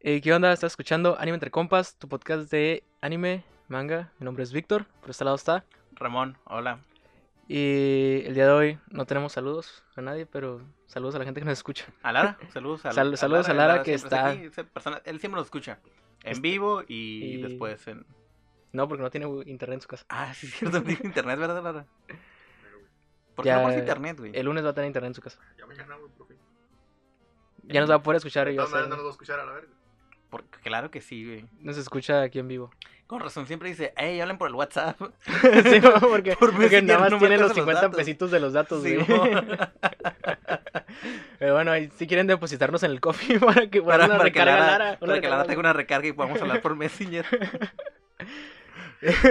Eh, ¿Qué onda? Estás escuchando Anime Entre Compas, tu podcast de anime, manga. Mi nombre es Víctor, por este lado está. Ramón, hola. Y el día de hoy no tenemos saludos a nadie, pero saludos a la gente que nos escucha. A Lara, saludos a, Sal- saludos a Lara, que está- aquí, persona- él siempre nos escucha. En vivo y, y- después en... No, porque no tiene internet en su casa. Ah, sí, es cierto, no tiene internet, ¿verdad, Lara? ¿Por qué Ya, no pones internet, güey? El lunes va a tener internet en su casa. Ya mañana, güey, por fin. Ya nos va a poder escuchar no ser- nos va a escuchar a la verga. Porque, claro que sí, güey. nos escucha aquí en vivo. Con razón siempre dice, hey, hablen por el WhatsApp. sí, porque, Por porque nada más no tiene los los 50 datos. pesitos de los datos, Sí. Pero bueno, si quieren depositarnos en el coffee para que para, una para que recarga Lara, Lara, una para que Lara tenga una recarga y podamos hablar por Messenger.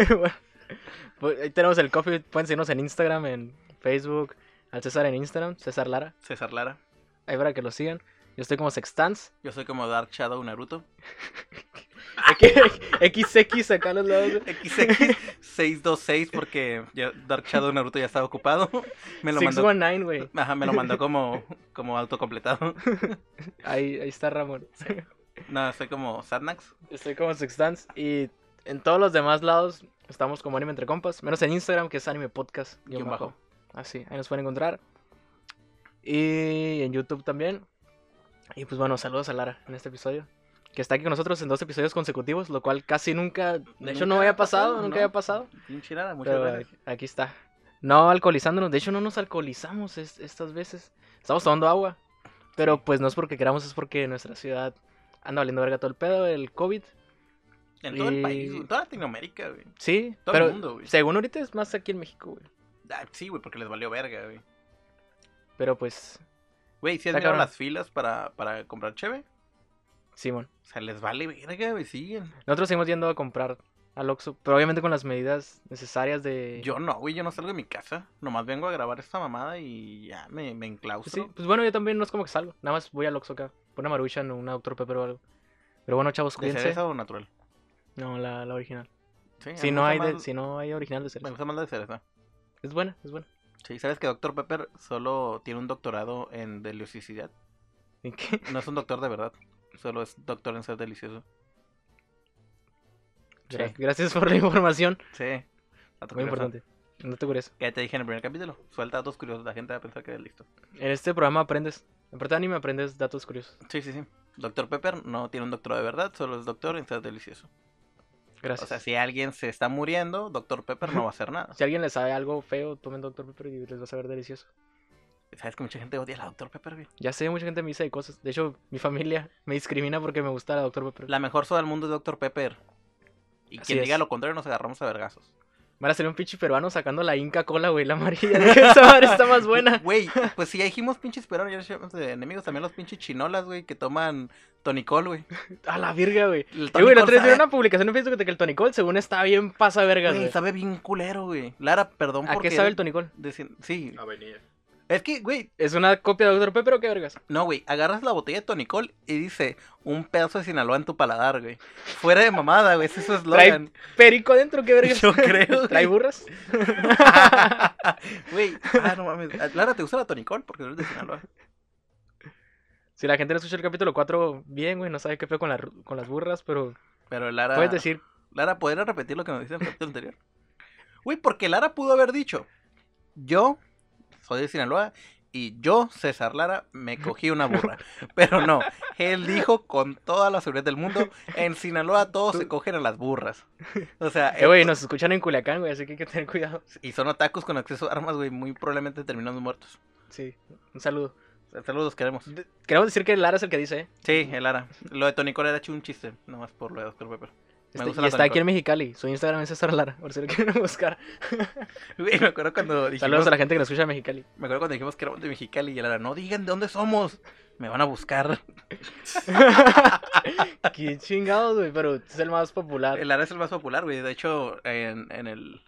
bueno, pues ahí tenemos el coffee. Pueden seguirnos en Instagram, en Facebook. Al César en Instagram, César Lara. César Lara. Ahí para que lo sigan. Yo estoy como Sextans. Yo soy como Dark Shadow Naruto. XX acá los lados. XX626 porque ya Dark Shadow Naruto ya estaba ocupado. Me lo mandó, 619, güey. ajá, me lo mandó como, como autocompletado. Ahí, ahí está Ramón. No, soy como Sadnax. Estoy como Sextans. Y en todos los demás lados estamos como Anime Entre Compas. Menos en Instagram, que es Anime Podcast. Guión bajo. bajo. Así, ahí nos pueden encontrar. Y en YouTube también. Y pues bueno, saludos a Lara en este episodio. Que está aquí con nosotros en dos episodios consecutivos, lo cual casi nunca, de hecho no había ha pasado, pasado, nunca ¿no? había pasado. Lara, muchas Pero gracias. aquí- está. No alcoholizándonos, de hecho no nos alcoholizamos es- estas veces. Estamos tomando agua. Pero pues no es porque queramos, es porque nuestra ciudad anda valiendo verga todo el pedo, el COVID. En todo el país, en toda Latinoamérica, güey. Sí, Todo el pero mundo, güey. según ahorita es más aquí en México, güey. Ah, sí, güey, porque les valió verga, güey. Pero pues, Güey, si has Está mirado las filas para, para comprar cheve? Simón. O sea, les vale verga, güey, siguen. Nosotros seguimos yendo a comprar al Oxxo, pero obviamente con las medidas necesarias de... Yo no, güey, yo no salgo de mi casa. Nomás vengo a grabar esta mamada y ya me, me Pues, enclaustro. sí, pues bueno, yo también no es como que salgo. Nada más voy al Oxxo acá. Por una maruchan o una Dr. Pepper o algo. Pero bueno, chavos, ¿De cuídense. cereza o natural? No, la, la original. Sí, Si no, me hay de, si no hay original de Me cereza. gusta más la de cereza. Es buena, es buena. Sí, ¿sabes que Dr. Pepper solo tiene un doctorado en deliciosidad? ¿En qué? No es un doctor de verdad, solo es doctor en ser delicioso. Sí. Gra- Gracias por la información. Sí. dato Muy curioso. importante. No te curioso. Ya te dije en el primer capítulo. Suelta datos curiosos, la gente va a pensar que es listo. En este programa aprendes. En parte de anime aprendes datos curiosos. Sí, sí, sí. Dr. Pepper no tiene un doctorado de verdad, solo es doctor en ser delicioso. Gracias. O sea, si alguien se está muriendo, Dr. Pepper no va a hacer nada. Si alguien le sabe algo feo, tomen Dr. Pepper y les va a saber delicioso. ¿Sabes que mucha gente odia a la Dr. Pepper, güey? Ya sé, mucha gente me dice de cosas. De hecho, mi familia me discrimina porque me gusta la Dr. Pepper. La mejor soda del mundo es Dr. Pepper. Y Así quien es. diga lo contrario nos agarramos a vergazos. Van a salir un pinche peruano sacando la Inca Cola, güey, la amarilla. Esa madre está más buena. Güey, pues si ya dijimos pinches peruanos, ya dijimos de enemigos también los pinches chinolas, güey, que toman tonicol, güey. A la virga, güey. El güey, la otra vez una publicación en Facebook de que el tonicol, según está bien pasa vergas, Güey, sabe bien culero, güey. Lara, perdón ¿A porque... qué sabe el tonicol? Deci- Sí, Avenida. Es que, güey, ¿Es una copia de Dr. Pepper o qué vergas? no, güey, agarras la botella de tonicol y dice un pedazo de Sinaloa en tu paladar, güey. Fuera de mamada, güey, ese es su eslogan. ¿Perico dentro? ¿Qué vergas? Yo creo, güey. ¿Trae burras? Güey, ah, no mames. Lara, ¿te gusta la tonicol? Porque tú eres de Sinaloa. Si la gente no escucha el capítulo 4, bien, güey, no sabe qué fue con, la, con las burras, pero Pero Lara... puedes decir, Lara, ¿podrías repetir lo que nos dice en el capítulo anterior? Güey, porque Lara pudo haber dicho, yo soy de Sinaloa y yo, César Lara, me cogí una burra. Pero no, él dijo con toda la seguridad del mundo, en Sinaloa todos Tú- se cogen a las burras. O sea, eh, güey, él- nos escuchan en Culiacán, güey, así que hay que tener cuidado. y son atacos con acceso a armas, güey, muy probablemente terminando muertos. Sí, un saludo. Saludos, queremos. Queremos decir que Lara es el que dice, ¿eh? Sí, el Lara. Lo de Tonicol era hecho un chiste, nomás por lo de Dr. Pepper. Este- gusta y está aquí en Mexicali. Su Instagram es César Lara, por si lo quieren buscar. Güey, me acuerdo cuando dijimos... Saludos a la gente que nos escucha Mexicali. Me acuerdo cuando dijimos que éramos de Mexicali y Lara, no digan de dónde somos. Me van a buscar. Qué chingados, güey, pero es el más popular. El Lara es el más popular, güey. De hecho, en, en el.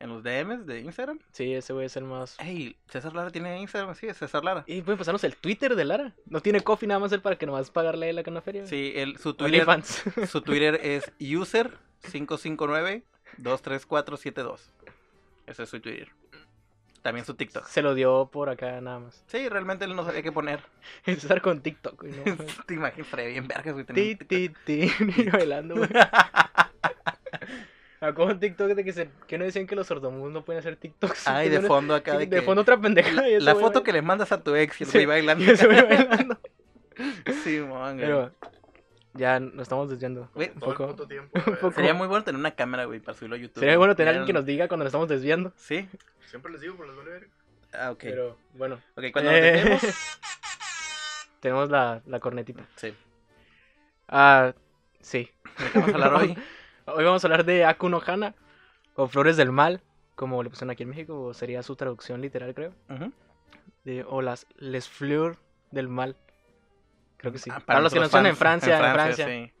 En los DMs de Instagram. Sí, ese güey es el más. Ey, César Lara tiene Instagram, sí, César Lara. Y pueden pasarnos el Twitter de Lara. No tiene coffee nada más él para que nomás pagarle a él acá en la feria. Sí, el, su Twitter, su Twitter es user559-23472. Ese es su Twitter. También su TikTok. Se lo dio por acá nada más. Sí, realmente él no sabía qué poner. Empezar con TikTok, güey. ¿no? Te imaginas, bien vergas, güey. ti, ti, ti. Bailando, güey. Ah, como un TikTok de que, se, que no decían que los sordomudos no pueden hacer TikToks. Ay, de fondo acá. De, de que- fondo otra pendeja. y ese La foto que le mandas a tu ex y el Sí, bailando. y bailando. Sí, güey. Pero ya nos estamos desviando. Güey, un poco. puto tiempo. un güey. poco. Sería muy bueno tener una cámara, güey, para subirlo a YouTube. Sería bueno tener alguien que nos diga cuando nos estamos desviando. Sí. Siempre les digo, por las vale ver. Ah, ok. Pero bueno. Ok, cuando Eh, nos dejemos. Tenemos la, la cornetita. Sí. Ah, sí. ¿De qué vamos a hablar hoy? Hoy vamos a hablar de Aku no Hana, o Flores del Mal, como le pusieron aquí en México, o sería su traducción literal, creo. De, o las Les Fleurs del Mal. Creo que sí. Ah, para, los que no están en Francia, en Francia. sí.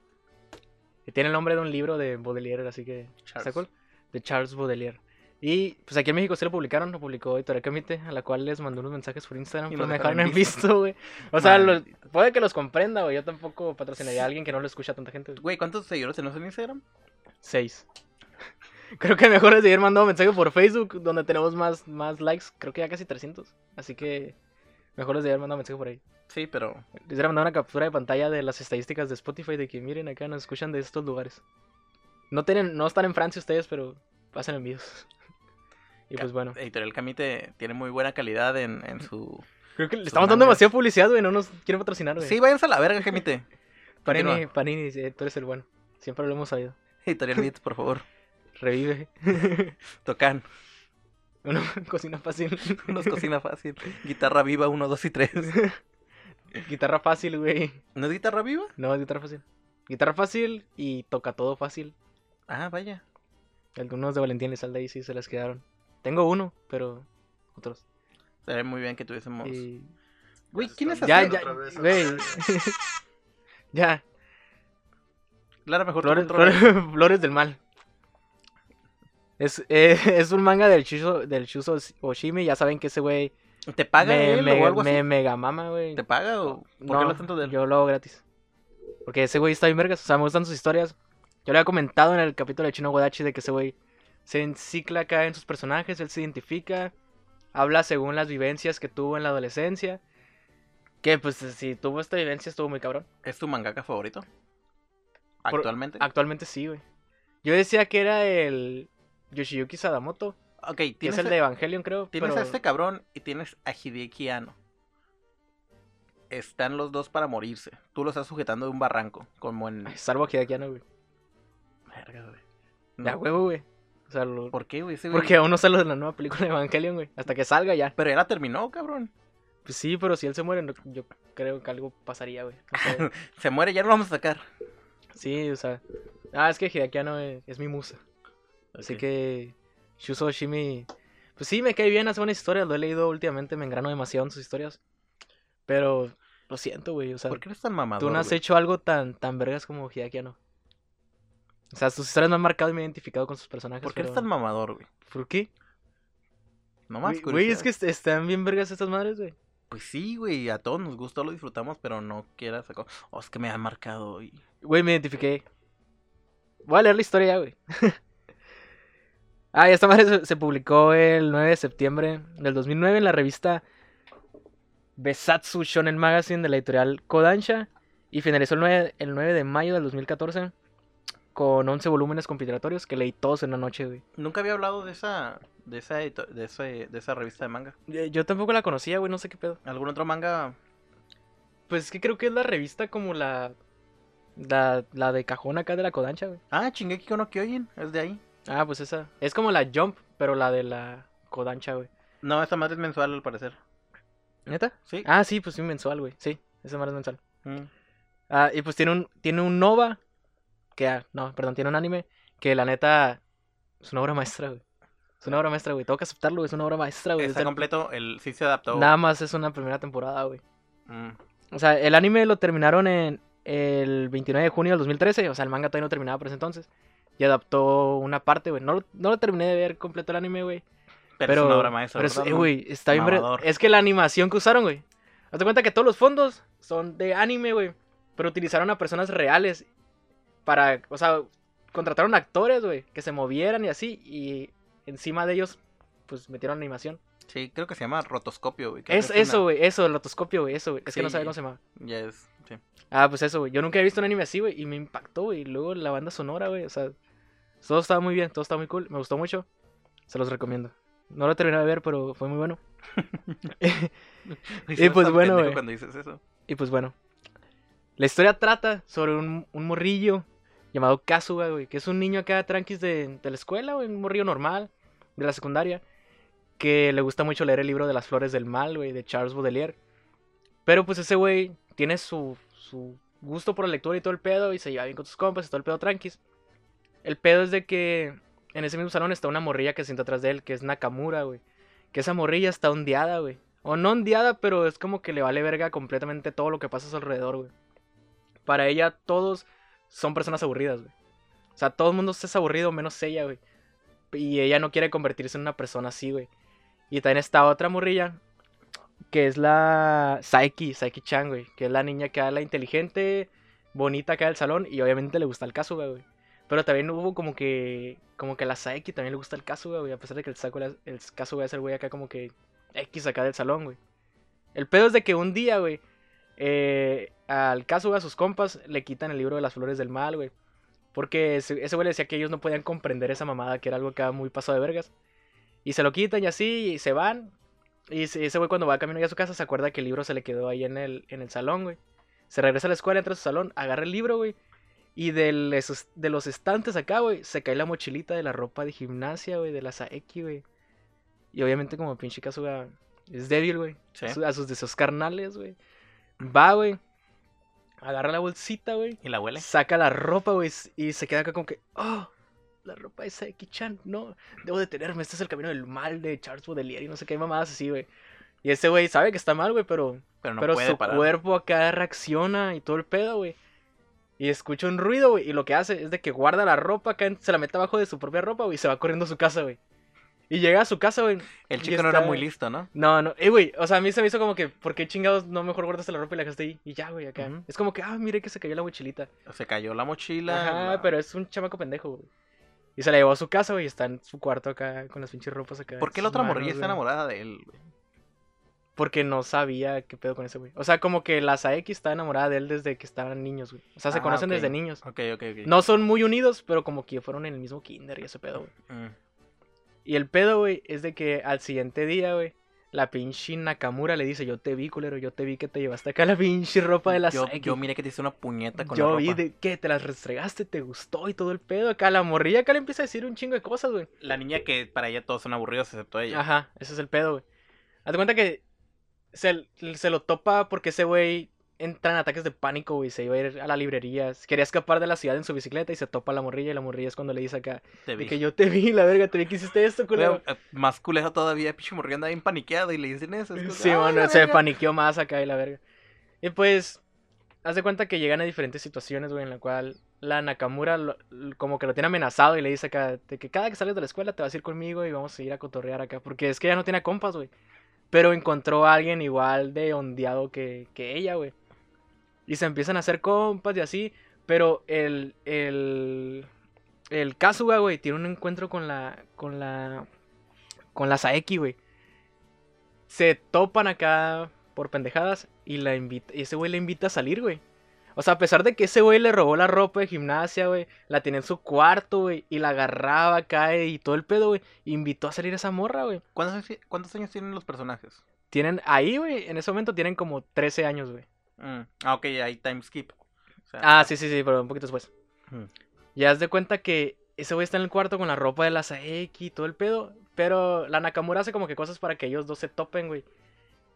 Tiene el nombre de un libro de Baudelaire, así que. ¿Está Charles. cool? De Charles Baudelaire. Y pues aquí en México sí lo publicaron, lo publicó Editorial Camite, a la cual les mandó unos mensajes por Instagram, Y pero nos me dejaron en visto. güey. O sea, lo- puede que los comprenda, güey. Yo tampoco patrocinaría a alguien que no lo escucha a tanta gente. güey. Güey, ¿cuántos seguidores tenemos en Instagram? Seis. Creo que mejor es seguir mandando mensaje por Facebook, donde tenemos más, más likes. Creo que ya casi 300. Así que mejor es seguir mandando mensaje por ahí. Sí, pero. Les hubiera mandado una captura de pantalla de las estadísticas de Spotify de que miren acá nos escuchan de estos lugares. No tienen, no están en Francia ustedes, pero hacen envíos. Y pues bueno. Editorial Camite tiene muy buena calidad en, en su. Creo que le estamos dando demasiada publicidad, güey. No nos quieren patrocinar, güey. Sí, váyanse a la verga, Camite. Panini. Panini, tú eres el bueno. Siempre lo hemos sabido. Editorial Beats, por favor. Revive. Tocan. Uno cocina fácil. Nos cocina fácil. Guitarra viva 1, 2 y 3. Guitarra fácil, güey. ¿No es guitarra viva? No, es guitarra fácil. Guitarra fácil y toca todo fácil. Ah, vaya. Algunos de Valentín Elizalde ahí sí se las quedaron. Tengo uno, pero otros. Sería muy bien que tuviésemos. Y... Güey, ¿quién es Ya, así? ya, otra vez, güey. ya, Lara, mejor Flores, controla. Flores- Flores del Mal. Es, eh, es un manga del Shuso, del Shuso Oshimi. Ya saben que ese güey ¿Te paga me, él me- o algo así? me mega mama, güey. ¿Te paga o por No, qué hablas tanto de él? yo lo hago gratis. Porque ese güey está bien vergas. O sea, me gustan sus historias. Yo le había comentado en el capítulo de Chino Wadachi de que ese güey se encicla acá en sus personajes. Él se identifica. Habla según las vivencias que tuvo en la adolescencia. Que pues si tuvo esta vivencia estuvo muy cabrón. ¿Es tu mangaka favorito? Por- ¿Actualmente? Actualmente sí, güey. Yo decía que era el Yoshiyuki Sadamoto. ok, Que tienes, es el a- de Evangelion, creo. tienes pero- a este cabrón y tienes a Hideki Anno. Están los dos para morirse. Tú los estás sujetando de un barranco, como en... Ay, Salvo a Hideaki güey. Verga, güey. Ya, No, huevo, güey. O sea, lo- ¿Por qué, güey? Ese güey- porque aún no sale de la nueva película de Evangelion, güey. Hasta que salga ya. Pero ya la terminó, cabrón. Pues sí, pero si él se muere, no- yo creo que algo pasaría, güey. O sea, Se muere, ya lo vamos a sacar. Sí, o sea. Ah, es que Hideaki Anno es, es mi musa. Así que Shuso Oshimi. Pues sí, me cae bien, hace buenas historias. Lo he leído últimamente, me engrano demasiado en sus historias. Pero lo siento, güey. O sea, ¿Por qué eres tan mamador, tú no has hecho algo tan, tan vergas como Hideaki Anno. O sea, sus historias me han marcado y me he identificado con sus personajes. ¿Por qué eres tan mamador, güey? ¿Por qué? No más Güey, Güey, es que est- están bien vergas estas madres, güey. Pues sí, güey, a todos nos gustó, lo disfrutamos, pero no quieras sacar... Oh, es que me ha marcado y... Güey, me identifiqué. Voy a leer la historia güey. ah, esta madre se, se publicó el 9 de septiembre del 2009 en la revista Besatsu Shonen Magazine de la editorial Kodansha. Y finalizó el 9, el 9 de mayo del 2014 con 11 volúmenes compilatorios que leí todos en una noche, güey. Nunca había hablado de esa... De esa, de ese- de esa revista de manga. Yo, yo tampoco la conocía, güey, no sé qué pedo. ¿Algún otro manga? Pues es que creo que es la revista como la... La, la de cajón acá de la Kodansha, güey. Ah, Shingeki no Kyojin, es de ahí. Ah, pues esa. Es como la Jump, pero la de la Kodansha, güey. No, esa madre es mensual al parecer. ¿Neta? Sí. Ah, sí, pues sí, mensual, güey. Sí, esa madre es mensual. Mm. Ah, y pues tiene un, tiene un Nova, que, no, perdón, tiene un anime, que la neta es una obra maestra, güey. Es una obra maestra, güey. Tengo que aceptarlo, güey. Es una obra maestra, güey. Está completo, el sí se adaptó. Nada más es una primera temporada, güey. Mm. O sea, el anime lo terminaron en el 29 de junio del 2013. O sea, el manga todavía no terminaba por ese entonces. y adaptó una parte, güey. No, lo- no lo terminé de ver completo el anime, güey. Pero, Pero, es una obra maestra. pero es- güey, está bien. Es que la animación que usaron, güey. Hazte cuenta que todos los fondos son de anime, güey. Pero utilizaron a personas reales para, o sea, contrataron actores, güey, que se movieran y así. Y encima de ellos, pues metieron animación. Sí, creo que se llama rotoscopio, güey. Que Es, es eso, una- güey, eso, el rotoscopio, güey, eso, güey. Es que no sabía cómo se llama. Ya es, sí. Ah, pues eso, güey. Yo nunca he visto un anime así, güey. Y me impactó, güey. Y luego la banda sonora, güey. O sea, todo estaba muy bien, todo estaba muy cool. Me gustó mucho. Se los recomiendo. No lo terminé de ver, pero fue muy bueno. Y pues bueno, güey. cuando dices eso. Y pues bueno. La historia trata sobre un, un morrillo llamado Kazuga, güey. Que es un niño acá tranquis de, de la escuela, güey. Un morrillo normal, de la secundaria. Que le gusta mucho leer el libro de las flores del mal, güey, de Charles Baudelaire. Pero pues ese güey tiene su, su gusto por la lectura y todo el pedo. Y se lleva bien con sus compas y todo el pedo tranquis. El pedo es de que en ese mismo salón está una morrilla que se sienta atrás de él, que es Nakamura, güey. Que esa morrilla está ondeada, güey. O no ondeada, pero es como que le vale verga completamente todo lo que pasa a su alrededor, güey. Para ella, todos son personas aburridas, güey. O sea, todo el mundo es aburrido, menos ella, güey. Y ella no quiere convertirse en una persona así, güey. Y también está otra morrilla, que es la Saiki, Saiki Chan, güey. Que es la niña que la inteligente, bonita acá del salón. Y obviamente le gusta el Kazuga, güey. Pero también hubo como que. Como que a la Saiki también le gusta el Kazuga, güey. A pesar de que el, Sakura- el Kazuga es el güey acá como que. X acá del salón, güey. El pedo es de que un día, güey. Eh, al Kazuga, a sus compas, le quitan el libro de las flores del mal, güey. Porque ese ese güey le decía que ellos no podían comprender esa mamada, que era algo que era muy pasado de vergas. Y se lo quitan y así, y se van. Y ese güey cuando va camino ya a su casa se acuerda que el libro se le quedó ahí en el, en el salón, güey. Se regresa a la escuela, entra a su salón, agarra el libro, güey. Y del- esos- de los estantes acá, güey, se cae la mochilita de la ropa de gimnasia, güey, de la Saeki, güey. Y obviamente como pinche Kazuga es débil, güey. Sí. A, su- a sus deseos carnales, güey. Va, güey. Agarra la bolsita, güey. ¿Y la huele? Saca la ropa, güey. Y se queda acá como que, oh, la ropa de Saeki-chan. No, debo detenerme. Este es el camino del mal de Charles Baudelaire y no sé qué mamadas así, güey. Y ese güey sabe que está mal, güey, pero, Pero no pero puede su parar. cuerpo acá reacciona y todo el pedo, güey. Y escucha un ruido, güey. Y lo que hace es de que guarda la ropa acá, se la mete abajo de su propia ropa, güey. Y se va corriendo a su casa, güey. Y llega a su casa, güey. El chico no era muy listo, ¿no? No, no, eh, güey, o sea, a mí se me hizo como que, ¿por qué chingados no mejor guardaste la ropa y la dejaste ahí? Y ya, güey, acá. Es como que, ah, mire que se cayó la mochilita. Se cayó la mochila. Ajá, la- pero es un chamaco pendejo, güey. Y se la llevó a su casa, güey, y está en su cuarto acá con las pinches ropas acá. ¿Por qué la otra manos, morrilla está enamorada de él? güey? Porque no sabía qué pedo con ese güey. O sea, como que la Saeki está enamorada de él desde que estaban niños, güey. O sea, se Ah, conocen desde niños. Ok, ok, ok. No son muy unidos, pero como que fueron en el mismo kinder y ese pedo, güey. Mm. Y el pedo, güey, es de que al siguiente día, güey, la pinche Nakamura le dice, yo te vi, culero, yo te vi que te llevaste acá la pinche ropa de la yo, yo miré que te hice una puñeta con Yo la vi ropa. de que te las restregaste, te gustó y todo el pedo. Acá la morrilla acá le empieza a decir un chingo de cosas, güey. La niña que para ella todos son aburridos excepto ella. Ajá, ese es el pedo, güey. Hazte cuenta que se, se lo topa porque ese güey entra en ataques de pánico, güey. Se iba a ir a la librería. Quería escapar de la ciudad en su bicicleta y se topa la morrilla. Y la morrilla es cuando le dice acá: Te vi. de que yo te vi, la verga, te vi que hiciste esto, culero. Eh, más culero todavía, pinche morrilla anda bien paniqueada y le dicen eso. es Sí, "Ay, bueno, se verga". paniqueó más acá y la verga. Y pues, haz de cuenta que llegan a diferentes situaciones, güey, en la cual la Nakamura lo- como que lo tiene amenazado y le dice acá de que cada que sales de la escuela te vas a ir conmigo y vamos a ir a cotorrear acá. Porque es que ella no tiene compas, güey. Pero encontró a alguien igual de ondeado que, que ella, güey. Y se empiezan a hacer compas y así. Pero el, el, el Kazuga, güey, tiene un encuentro con la, con la, con la Saeki, güey se topan acá por pendejadas y la invita, y ese güey le invita a salir, güey. O sea, a pesar de que ese güey le robó la ropa de gimnasia, güey, la tenía en su cuarto, güey, y la agarraba acá y todo el pedo, güey, invitó a salir a esa morra, güey. ¿Cuántos, años- ¿Cuántos años tienen los personajes? Tienen, ahí, güey, en ese momento tienen como 13 años, güey. Mm, Ah, ok, hay time skip. O sea, Ah, sí, sí, sí, pero un poquito después. Mm. Ya haz de cuenta que ese güey está en el cuarto con la ropa de la Saeki y todo el pedo. Pero la Nakamura hace como que cosas para que ellos dos se topen, güey.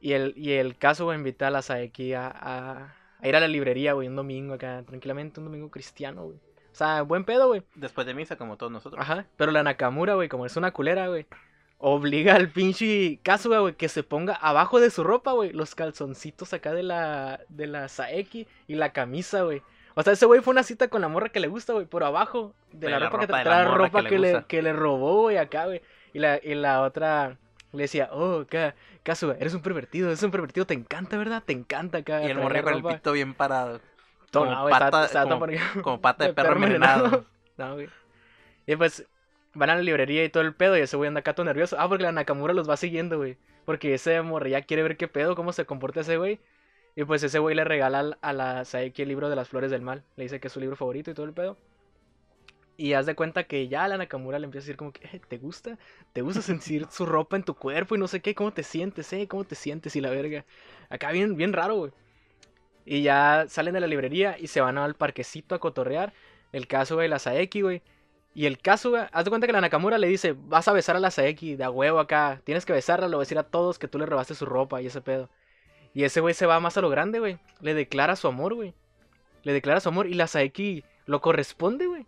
Y el, y el caso, invita a la Saeki a, a, a ir a la librería, güey, un domingo acá, tranquilamente, un domingo cristiano, güey. O sea, buen pedo, güey. Después de misa, como todos nosotros. Ajá. Pero la Nakamura, güey, como es una culera, güey, obliga al pinche Kazuga, güey, que se ponga abajo de su ropa, güey, los calzoncitos acá de la, de la Saeki y la camisa, güey. O sea, ese güey fue una cita con la morra que le gusta, güey, por abajo de la, De la ropa, que ropa de trae la ropa que que, le que le robó, güey, acá, güey. Y la, y la otra le decía, oh, acá, Kazuga, eres un pervertido, eres un pervertido, te encanta, ¿verdad? Te encanta acá. Y el morrillo con el ropa". pito bien parado. Como no, pata- está como- pata de perro envenenado. No, güey. Y pues van a la librería y todo el pedo y ese güey anda acá todo nervioso. Ah, porque la Nakamura los va siguiendo, güey. Porque ese morrilla quiere ver qué pedo, cómo se comporta ese güey. Y pues ese güey le regala al- a la Saeki el libro de las flores del mal. Le dice que es su libro favorito y todo el pedo. Y haz de cuenta que ya la Nakamura le empieza a decir como que, "Eh, ¿te gusta? ¿Te gusta sentir su ropa en tu cuerpo y no sé qué? ¿Cómo te sientes, eh? ¿Cómo te sientes? Y la verga. Acá bien, bien raro, güey. Y ya salen de la librería y se van al parquecito a cotorrear. El Kazuga y la Saeki, güey. Y el Kazuga, haz de cuenta que la Nakamura le dice, vas a besar a la Saeki de a huevo acá. Tienes que besarla, le voy a decir a todos que tú le robaste su ropa y ese pedo. Y ese güey se va más a lo grande, güey. Le declara su amor, güey. Le declara su amor y la Saeki lo corresponde, güey.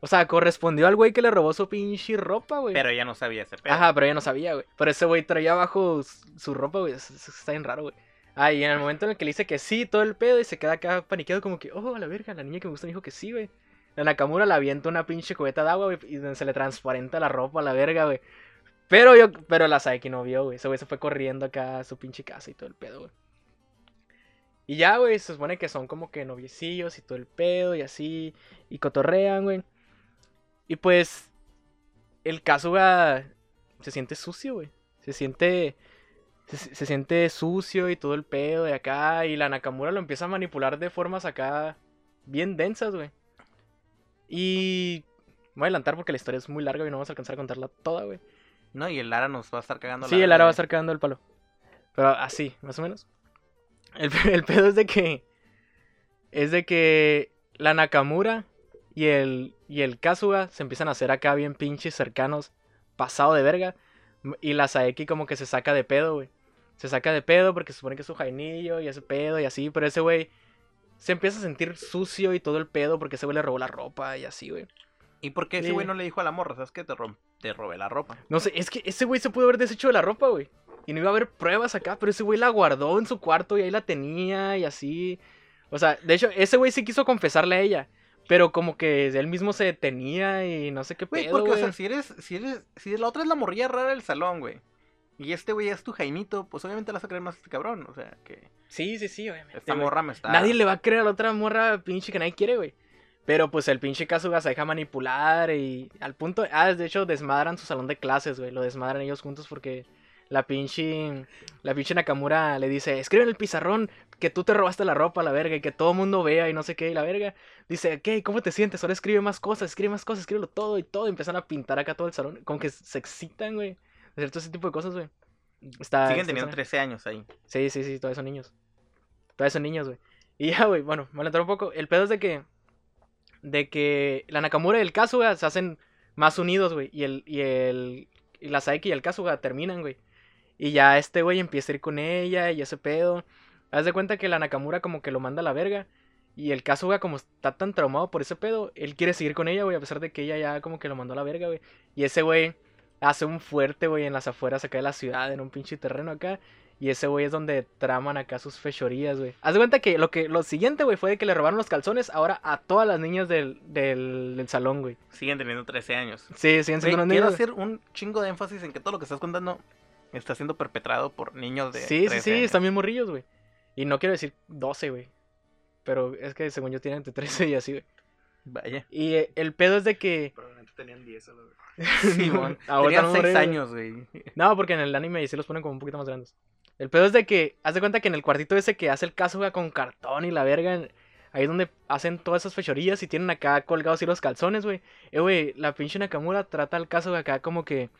O sea, correspondió al güey que le robó su pinche ropa, güey. Pero ella no sabía ese pedo. Ajá, pero ella no sabía, güey. Pero ese güey traía abajo su ropa, güey. Está bien raro, güey. Ah, y en el momento en el que le dice que sí, todo el pedo, y se queda acá paniqueado, como que, oh, a la verga, la niña que me gusta me dijo que sí, güey. La Nakamura le avienta una pinche cubeta de agua, güey, y se le transparenta la ropa a la verga, güey. Pero yo, pero la Saeki no vio, güey. Ese güey se fue corriendo acá a su pinche casa y todo el pedo, güey. Y ya, güey, se supone que son como que noviecillos y todo el pedo y así, y cotorrean, güey. Y pues, el Kazuga se siente sucio, güey. Se siente. Se siente sucio y todo el pedo de acá. Y la Nakamura lo empieza a manipular de formas acá. Bien densas, güey. Y. Me voy a adelantar porque la historia es muy larga y no vamos a alcanzar a contarla toda, güey. No, y el Lara nos va a estar cagando Sí, el Lara va a estar cagando el palo. Pero así, más o menos. El, el pedo es de que. Es de que la Nakamura y el, y el Kazuga se empiezan a hacer acá bien pinches cercanos. Pasado de verga. Y la Saeki como que se saca de pedo, güey. Se saca de pedo porque se supone que es su jainillo y ese pedo y así. Pero ese güey se empieza a sentir sucio y todo el pedo porque ese güey le robó la ropa y así, güey. ¿Y por qué ese Sí. güey no le dijo a la morra? ¿Sabes qué? Te, rom- te robé la ropa. No sé, es que ese güey se pudo haber deshecho de la ropa, güey. Y no iba a haber pruebas acá, pero ese güey la guardó en su cuarto y ahí la tenía y así. O sea, de hecho, ese güey sí quiso confesarle a ella. Pero como que él mismo se detenía y no sé qué Güey, pedo, porque, o sea, güey. si eres, si eres, si la otra es la morrilla rara del salón, güey. Y este güey es tu jainito, pues obviamente le vas a creer más a este cabrón. O sea, que Sí, sí, sí, obviamente. esta morra me está. Nadie le va a creer a la otra morra pinche que nadie quiere, güey. Pero pues el pinche Kazuga se deja manipular y al punto... Ah, de hecho desmadran su salón de clases, güey. Lo desmadran ellos juntos porque la pinche... La pinche Nakamura le dice, escribe en el pizarrón que tú te robaste la ropa, la verga, y que todo el mundo vea y no sé qué, y la verga. Dice, ¿qué? ¿Cómo te sientes? Ahora escribe más cosas, escribe más cosas, escríbelo todo y todo. Y empiezan a pintar acá todo el salón. Como que se excitan, güey. Todo ese tipo de cosas, güey. Está, Siguen está- teniendo está- 13 años ahí. Sí, sí, sí, todavía son niños. Todavía son niños, güey. Y ya, güey, bueno, me adelantaré un poco. El pedo es de que. De que la Nakamura y el Kazuga se hacen más unidos, güey. Y el. Y el. Y la Saeki y el Kazuga terminan, güey. Y ya este güey empieza a ir con ella y ese pedo. Haz de cuenta que la Nakamura como que lo manda a la verga. Y el Kazuga como está tan traumado por ese pedo, él quiere seguir con ella, güey, a pesar de que ella ya como que lo mandó a la verga, güey. Y ese güey hace un fuerte, güey, en las afueras acá de la ciudad, en un pinche terreno acá. Y ese güey es donde traman acá sus fechorías, güey. Haz de cuenta que lo que lo siguiente, güey, fue de que le robaron los calzones ahora a todas las niñas del, del, del salón, güey. Siguen teniendo 13 años. Sí, siguen siendo unos quiero niños. hacer un chingo de énfasis en que todo lo que estás contando está siendo perpetrado por niños de. Sí, sí, 13 sí, años. están bien morrillos, güey. Y no quiero decir 12, güey. Pero es que según yo tienen entre 13 y así, güey. Vaya. Y eh, el pedo es de que... Probablemente tenían 10 a la vez. Simón. Ahora Tenían están 6 morrillos. años, güey. No, porque en el anime sí los ponen como un poquito más grandes. El pedo es de que, haz de cuenta que en el cuartito ese que hace el caso güey, con cartón y la verga, en- ahí es donde hacen todas esas fechorías y tienen acá colgados así los calzones, güey. Eh, güey, la pinche Nakamura trata al caso acá como que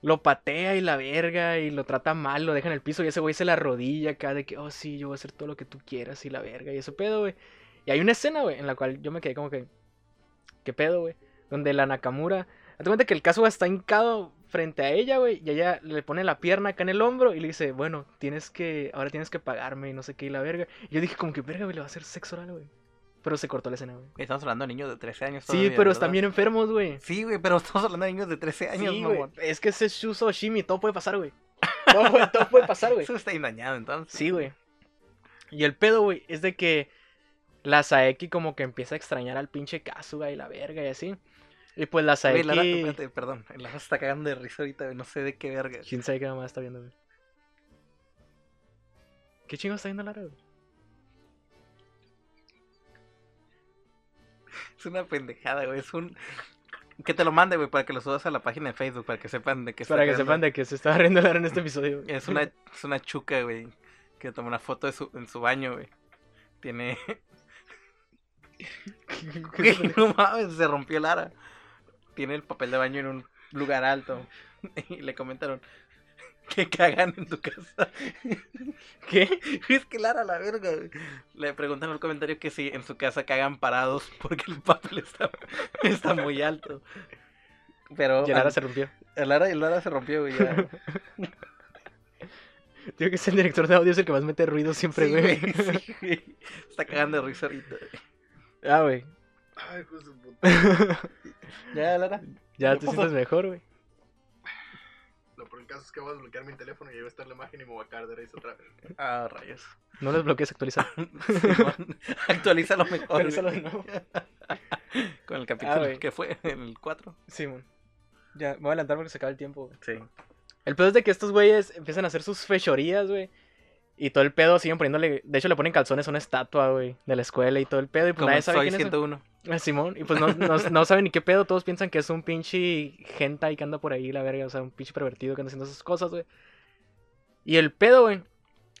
lo patea y la verga y lo trata mal, lo deja en el piso y ese güey se la rodilla acá de que, oh sí, yo voy a hacer todo lo que tú quieras y la verga y ese pedo, güey. Y hay una escena, güey, en la cual yo me quedé como que, ¿qué pedo, güey? Donde la Nakamura, hazte cuenta que el caso está hincado frente a ella, güey, y ella le pone la pierna acá en el hombro y le dice, bueno, tienes que, ahora tienes que pagarme y no sé qué y la verga. Y yo dije como que, verga, güey, le va a hacer sexo oral, güey. Pero se cortó la escena, güey. Estamos hablando de niños de 13 años. Sí, todavía, pero ¿verdad? están bien enfermos, güey. Sí, güey, pero estamos hablando de niños de 13 años, Sí, güey. mamón. Es que ese es Shuso Shimi, todo puede pasar, güey. Todo, puede- todo puede pasar, güey. Eso está engañado, entonces. Sí, güey. Y el pedo, güey, es de que la Saeki como que empieza a extrañar al pinche Kazuga y la verga y así. Y pues la Saeki... Lara, espérate, perdón. Lara está cagando de risa ahorita, güey, no sé de qué verga. ¿Quién sabe qué mamá está viendo, güey? ¿Qué chingo está viendo Lara, güey? Es una pendejada, güey. Es un. Que te lo mande, güey, para que lo subas a la página de Facebook, para que sepan de qué Para que sepan de que se está riendo Lara en este episodio. güey. Es una, es una chuca, güey, que tomó una foto de su, en su baño, güey. Tiene... No mames, se rompió Lara. Tiene el papel de baño en un lugar alto. Y le comentaron que cagan en tu casa. ¿Qué? Es que Lara, la verga. Le preguntan en el comentario que si en su casa cagan parados porque el papel está, está muy alto. Pero Y Lara se rompió. el Lara, el Lara se rompió, güey. ya. Digo que es el director de audio, es el que más mete ruido siempre, Sí, güey. güey, sí, güey. Está cagando de risa ahorita. Ah, güey. Ay, hijo de su puta. Ya, Lara. ya ¿Qué te pasó? sientes mejor, güey. Lo por el caso es que voy a desbloquear mi teléfono y ahí va a estar la imagen y me voy a caer de risa otra vez. Ah, rayos. No les bloquees, actualiza. Simón, Actualízalo mejor. Actualízalo de nuevo. Con el capítulo güey. que fue en el 4. Simón. Ya, me voy a adelantar porque se acaba el tiempo, güey. Sí. El pedo es de que estos güeyes empiezan a hacer sus fechorías, güey. Y todo el pedo siguen poniéndole. De hecho, le ponen calzones a una estatua, güey, de la escuela y todo el pedo. Y pues Como nadie sabe Soy quién es. 101. Ah, Simón. Y pues no, no, no saben ni qué pedo. Todos piensan que es un pinche hentai que anda por ahí, la verga. O sea, un pinche pervertido que anda haciendo esas cosas, güey. Y el pedo, güey,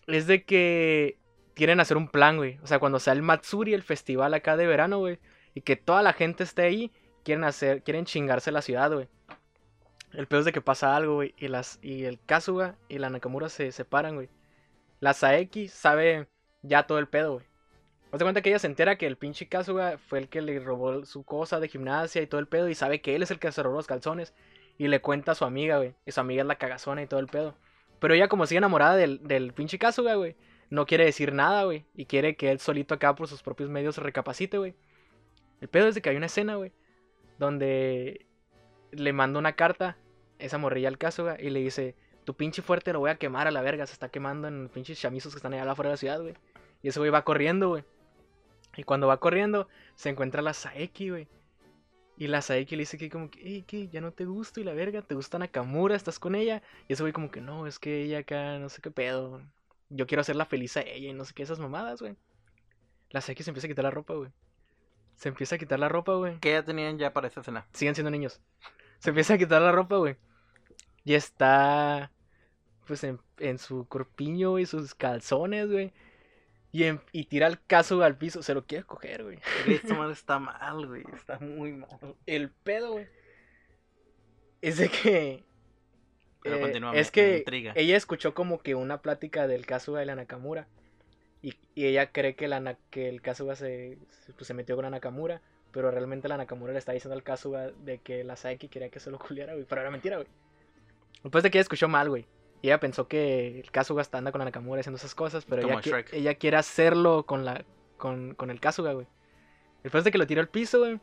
es de que quieren hacer un plan, güey. O sea, cuando sea el Matsuri, el festival acá de verano, güey. Y que toda la gente esté ahí, quieren hacer, quieren chingarse la ciudad, güey. El pedo es de que pasa algo, güey. Y, las, y el Kazuga y la Nakamura se separan, güey. La Saeki sabe ya todo el pedo, güey. Haz de cuenta que ella se entera que el pinche Kazuga fue el que le robó su cosa de gimnasia y todo el pedo. Y sabe que él es el que se robó los calzones. Y le cuenta a su amiga, güey. Y su amiga es la cagazona y todo el pedo. Pero ella, como sigue enamorada del, pinche Kazuga, güey. No quiere decir nada, güey. Y quiere que él solito acá por sus propios medios se recapacite, güey. El pedo es de que hay una escena, güey. Donde le manda una carta esa morrilla al Kazuga y le dice, tu pinche fuerte lo voy a quemar a la verga, se está quemando en los pinches chamizos que están allá afuera de la ciudad, güey. Y ese güey va corriendo, güey. Y cuando va corriendo, se encuentra la Saeki, güey. Y la Saeki le dice que como que, "Ey, ¿qué? Ya no te gusto y la verga, te gusta Nakamura, estás con ella. Y ese güey como que, no, es que ella acá, no sé qué pedo. Yo quiero hacerla feliz a ella y no sé qué, esas mamadas, güey. La Saeki se empieza a quitar la ropa, güey. Se empieza a quitar la ropa, güey. ¿Qué ya tenían ya para esa escena? Siguen siendo niños. Se empieza a quitar la ropa, güey. Y está. Pues en, en su corpiño y sus calzones, güey. Y, en- y tira el caso al piso. Se lo quiere coger, güey. Esta madre está mal, güey. Está muy mal. El pedo, güey. Es de que. Pero eh, es que intriga. ella escuchó como que una plática del Kazuga y la Nakamura. Y, y ella cree que, la, que el Kazuga se, se, pues, se metió con la Nakamura. Pero realmente la Nakamura le está diciendo al Kazuga de que la Saeki quería que se lo culiara, güey. Pero era mentira, güey. Después de que ella escuchó mal, güey. Y ella pensó que el Kazuga está anda con la Nakamura haciendo esas cosas. Pero ella, qui- Shrek. ella quiere hacerlo con, la, con, con el Kazuga, güey. Después de que lo tiró al piso, güey.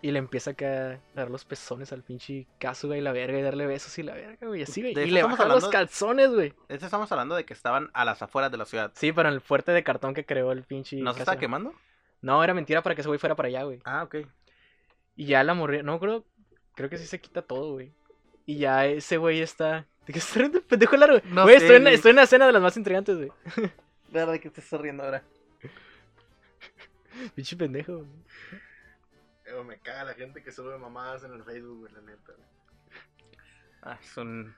Y le empieza a dar los pezones al pinche Kazuga y la verga y darle besos y la verga, güey. Así, güey. Y le baja los calzones, güey. Estamos hablando de que estaban a las afueras de la ciudad. Sí, pero en el fuerte de cartón que creó el pinche. ¿No se Kazuga. está quemando? No, era mentira para que ese güey fuera para allá, güey. Ah, ok. Y ya la morría. No, creo. Creo que sí se quita todo, güey. Y ya ese güey está. ¿De qué se riendo, pendejo largo? No güey, sé, estoy, en, güey. estoy en la escena de las más intrigantes, güey. La verdad que te estás riendo ahora. Pinche pendejo. güey. Eh, me caga la gente que sube mamadas en el Facebook, güey, la neta. güey. Ah, es un...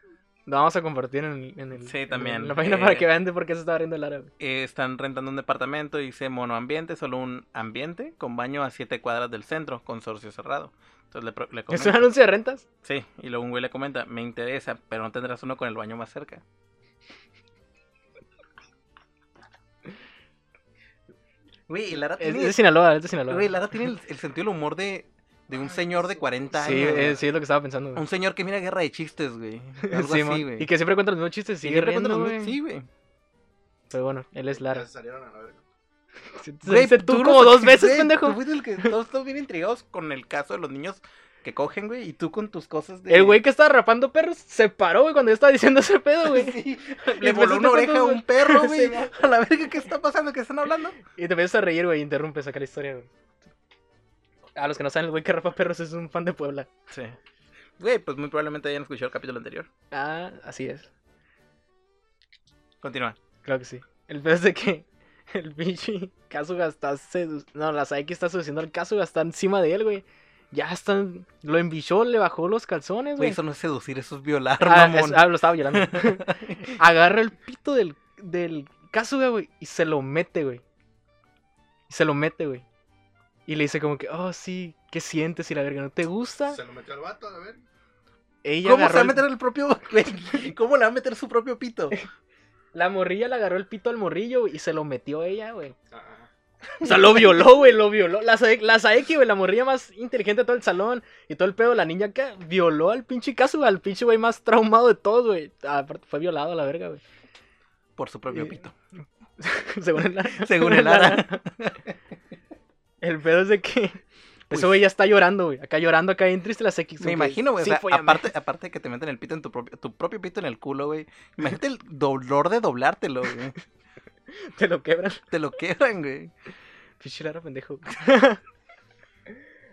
Lo vamos a compartir en, el- en el. Sí, en también, la página eh, para que vean de por qué se está riendo Lara, güey. eh, están rentando un departamento, dice monoambiente, solo un ambiente, con baño a 7 cuadras del centro, consorcio cerrado. Entonces le, le ¿Es comenta- un anuncio de rentas? Sí, y luego un güey le comenta, me interesa, pero no tendrás uno con el baño más cerca. Güey, Lara Es, tiene, es de Sinaloa, es de Sinaloa. güey, Lara tiene el, el sentido del humor de, de un señor de 40 Sí, años. güey. es, sí, es lo que estaba pensando, güey. Un señor que mira guerra de chistes, güey. Algo Sí, así, güey. Y que siempre cuenta los mismos chistes, Sí, sigue siempre cuenta riendo, los güey. mismos- Sí, güey. Pero bueno, él es Ya Lara. se salieron a la verga. Güey, tú lo como dos veces, güey, pendejo. Tú fuiste el que todos estamos bien intrigados con el caso de los niños que cogen, güey, y tú con tus cosas de... El güey que estaba rapando perros se paró, güey, cuando yo estaba diciendo ese pedo, güey. Sí, le voló una oreja a un perro, güey. Sí, a la verga, ¿qué está pasando? ¿Qué están hablando? Y te empiezas a reír, güey, interrumpes acá la historia, güey. A los que no saben, el güey que rapa perros es un fan de Puebla. Sí. Güey, pues muy probablemente hayan escuchado el capítulo anterior. Ah, así es. Continúa. Claro que sí. El pedo es de que el pinche Kazuga está sedu- No, la Saiki está seduciendo al Kazuga, está encima de él, güey. Ya están. Lo envichó, le bajó los calzones, Güey, eso no es seducir, eso es violar, Ah, mamón. es- ah, lo estaba violando. Agarra el pito del, del Kazuga, güey, y se lo mete, güey. Y se lo mete, güey. Y le dice como que, oh, sí, ¿qué sientes? Y la verga, ¿no te gusta? Se lo metió al vato, a ver. Ella ¿Cómo se va a meter el propio... ¿Cómo le va a meter su propio pito? La morrilla le agarró el pito al morrillo güey, y se lo metió a ella, güey. Ah, O sea, lo violó, güey, lo violó. La, Sae- la Saeki, güey, la morrilla más inteligente de todo el salón y todo el pedo, la niña acá, violó al pinche Kazuga, al pinche güey más traumado de todos, güey. Ah, Aparte, fue violado a la verga, güey. Por su propio pito. Según el. Según el Lara. El pedo es de que. Ese güey ya está llorando, güey. Acá llorando, acá bien triste la Seki. Me imagino, güey. Sí, o sea, aparte, aparte de que te meten el pito en tu propio, tu propio pito en el culo, güey. Imagínate el dolor de doblártelo, güey. Te lo quebran. Te lo quebran, güey. Pinche Lara, pendejo.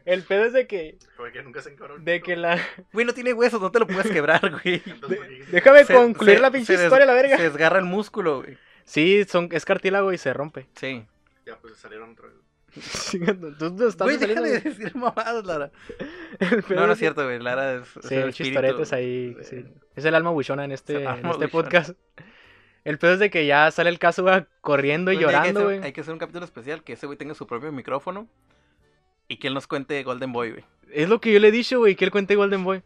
El pedo es de que. Que nunca se De que la. Güey, no tiene huesos, no te lo puedes quebrar, güey. Déjame Se- concluir se- la pinche des- historia, la verga. Se desgarra el músculo, güey. Sí, son, es cartílago y se rompe. Sí. Ya, pues salieron otra vez. No estás Güey, deja saliendo, de güey. decir mamadas, Lara. No, no es cierto, güey. Lara es. es Sí, el chistoretes ahí. de- sí. Es el alma buchona en este, en este podcast. El pedo es de que ya sale el caso güey, corriendo y hay llorando, hacer- güey. Hay que hacer un capítulo especial que ese güey tenga su propio micrófono y que él nos cuente Golden Boy, güey. Es lo que yo le he dicho, güey, que él cuente Golden Boy.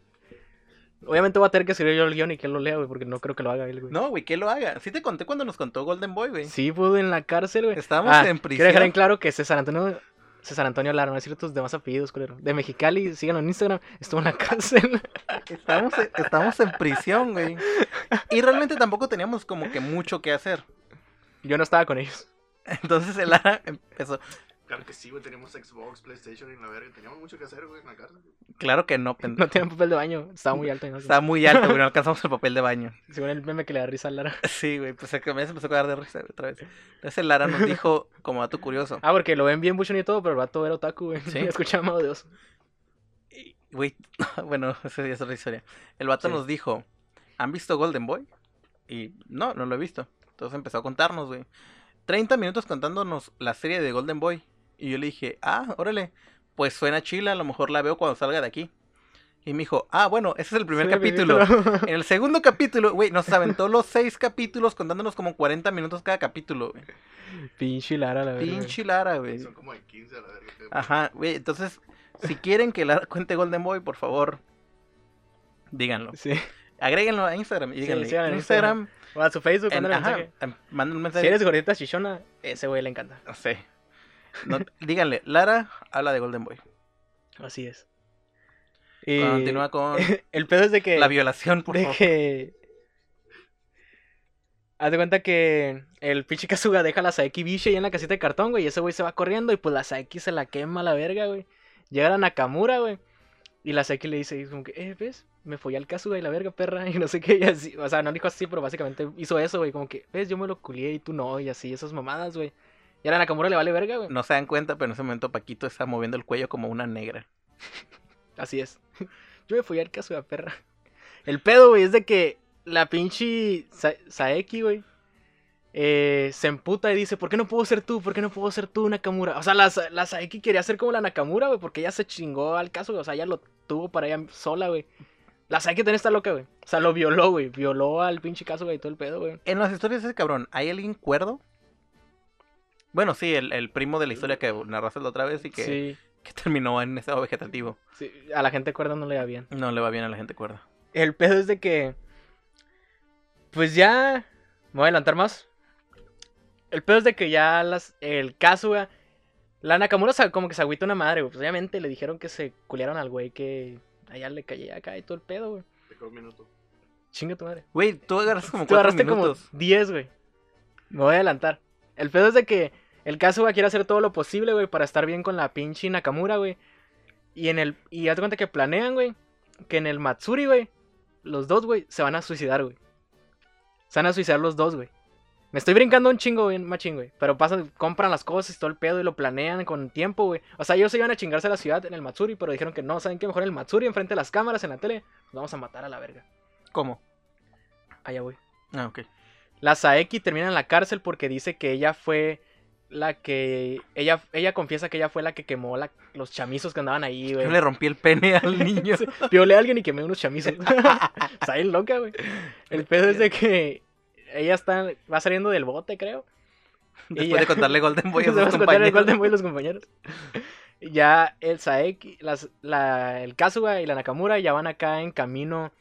Obviamente voy a tener que escribir yo el guion y que él lo lea, güey, porque no creo que lo haga él, güey. No, güey, que lo haga. Sí te conté cuando nos contó Golden Boy, güey. Sí, pudo en la cárcel, güey. Estábamos Ah, en Quiero dejar en prisión. claro que César Antonio. César Antonio Lara, no decir tus demás apellidos, culero. De Mexicali, síganlo en Instagram. Estuvo en la cárcel. Estábamos en, estábamos en prisión, güey. Y realmente tampoco teníamos como que mucho que hacer. Yo no estaba con ellos. Entonces el Lara empezó. Claro que sí, güey. Teníamos Xbox, PlayStation y la verga. Teníamos mucho que hacer, güey, en la cárcel. Claro que no, No tenían papel de baño. Estaba muy alto. y no. Está muy alto, güey. No alcanzamos el papel de baño. Según el meme que le da risa a Lara. Sí, güey. Pues se me empezó a quedar de risa otra vez. Entonces Lara nos dijo, como dato curioso. Ah, porque lo ven bien buchón y todo, pero el vato era otaku, güey. Sí. Escuchaba Mago de y- Güey, bueno, esa es otra historia. El vato Sí. nos dijo, ¿han visto Golden Boy? Y no, no lo he visto. Entonces empezó a contarnos, güey. 30 minutos contándonos la serie de Golden Boy. Y yo le dije, ah, órale, pues suena chila, a lo mejor la veo cuando salga de aquí. Y me dijo, ah, bueno, ese es el primer Sí, capítulo. En el segundo capítulo, güey, nos aventó los seis capítulos contándonos como 40 minutos cada capítulo, güey. Pinche Lara, la verdad. Pinche Lara, güey. Son como de 15 a la verga. Ajá, güey, entonces, si quieren que Lara cuente Golden Boy, por favor, díganlo. Sí. Agréguenlo a Instagram y Sí, díganle, en Instagram, O a su Facebook, en- ajá, mensaje. em, manden un Si mensaje. eres gordita chichona, ese güey le encanta. No sé. No, díganle, Lara habla de Golden Boy. Así es. Y Continúa con el pedo es de que. la violación, por de favor. que. Haz de cuenta que el pinche Kazuga deja a la Saeki biche ahí en la casita de cartón, güey. Y ese güey se va corriendo y pues la Saeki se la quema a la verga, güey. Llega la Nakamura, güey. Y la Saeki le dice, como que, eh, ¿ves? Me follé al Kazuga y la verga, perra. Y no sé qué, y así. O sea, no dijo así, pero básicamente hizo eso, güey. Como que, ¿ves? Yo me lo culié y tú no. Y así, esas mamadas, güey. Y a la Nakamura le vale verga, güey. No se dan cuenta, pero en ese momento Paquito está moviendo el cuello como una negra. Así es. Yo me fui al caso de la perra. El pedo, güey, es de que la pinche Sa- Saeki, güey, eh, se emputa y dice, ¿por qué no puedo ser tú? ¿Por qué no puedo ser tú, Nakamura? O sea, la, la Saeki quería ser como la Nakamura, güey, porque ella se chingó al caso, güey. O sea, ella lo tuvo para ella sola, güey. La Saeki también está loca, güey. O sea, lo violó, güey. Violó al pinche caso, güey, todo el pedo, güey. En las historias de ese cabrón, ¿hay alguien cuerdo? Bueno, sí, el, el primo de la historia que narraste la otra vez y que, Sí, que terminó en estado vegetativo. sí. A la gente cuerda no le da bien. No le va bien a la gente cuerda. El pedo es de que. Pues ya. Me voy a adelantar más. El pedo es de que ya las, el Kazuga. La Nakamura como que se agüita una madre, güey. Pues obviamente le dijeron que se culiaron al güey que allá le caía acá y todo el pedo, güey. De dos minutos. Chinga tu madre. Güey, tú agarras como Tú agarraste minutos. como 10, güey. Me voy a adelantar. El pedo es de que el Kazuga quiere hacer todo lo posible, güey, para estar bien con la pinche Nakamura, güey. Y en el. Y haz cuenta que planean, güey. Que en el Matsuri, güey. Los dos, güey, se van a suicidar, güey. Se van a suicidar los dos, güey. Me estoy brincando un chingo, güey, machín, güey. Pero pasan, compran las cosas y todo el pedo y lo planean con tiempo, güey. O sea, ellos se iban a chingarse a la ciudad en el Matsuri, pero dijeron que no, ¿saben qué? Mejor en el Matsuri, enfrente de las cámaras, en la tele, nos vamos a matar a la verga. ¿Cómo? Allá, güey. Ah, ok. La Saeki termina en la cárcel porque dice que ella fue la que. Ella, ella confiesa que ella fue la que quemó la- los chamizos que andaban ahí, güey. Yo le rompí el pene al niño. Sí, Violé a alguien y quemé unos chamizos. Está bien loca, güey. El pedo es de que ella está, va saliendo del bote, creo. Después ya- de contarle Golden Boy a compañeros. Golden Boy los compañeros. Ya el Saeki, las, la, el Kazuga y la Nakamura ya van acá en camino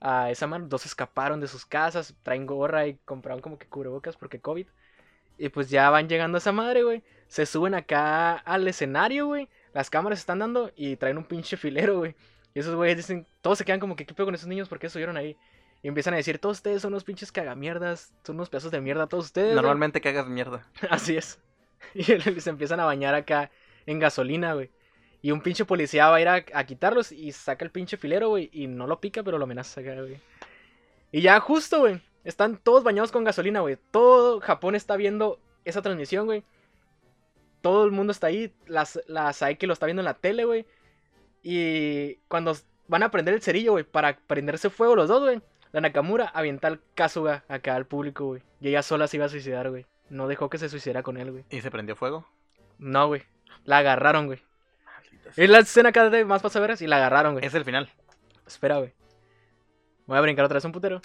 a esa mano. Dos escaparon de sus casas, traen gorra y compraron como que cubrebocas porque COVID. Y pues ya van llegando a esa madre, güey. Se suben acá al escenario, güey. Las cámaras están dando y traen un pinche filero, güey. Y esos güeyes dicen, todos se quedan como que, ¿qué pedo con esos niños? ¿Por qué subieron ahí? Y empiezan a decir, todos ustedes son unos pinches cagamierdas, son unos pedazos de mierda, todos ustedes. güey". Normalmente cagas mierda. Así es. Y se empiezan a bañar acá en gasolina, güey. Y un pinche policía va a ir a, a quitarlos y saca el pinche filero, güey. Y no lo pica, pero lo amenaza acá, güey. Y ya justo, güey. Están todos bañados con gasolina, güey. Todo Japón está viendo esa transmisión, güey. Todo el mundo está ahí. Las, la Saeki lo está viendo en la tele, güey. Y cuando van a prender el cerillo, güey, para prenderse fuego los dos, güey. La Nakamura avienta al Kazuga acá al público, güey. Y ella sola se iba a suicidar, güey. No dejó que se suicidara con él, güey. ¿Y se prendió fuego? No, güey. La agarraron, güey. Es la escena acá de más pasaveras y la agarraron, güey. Es el final. Espera, güey. Voy a brincar otra vez un putero.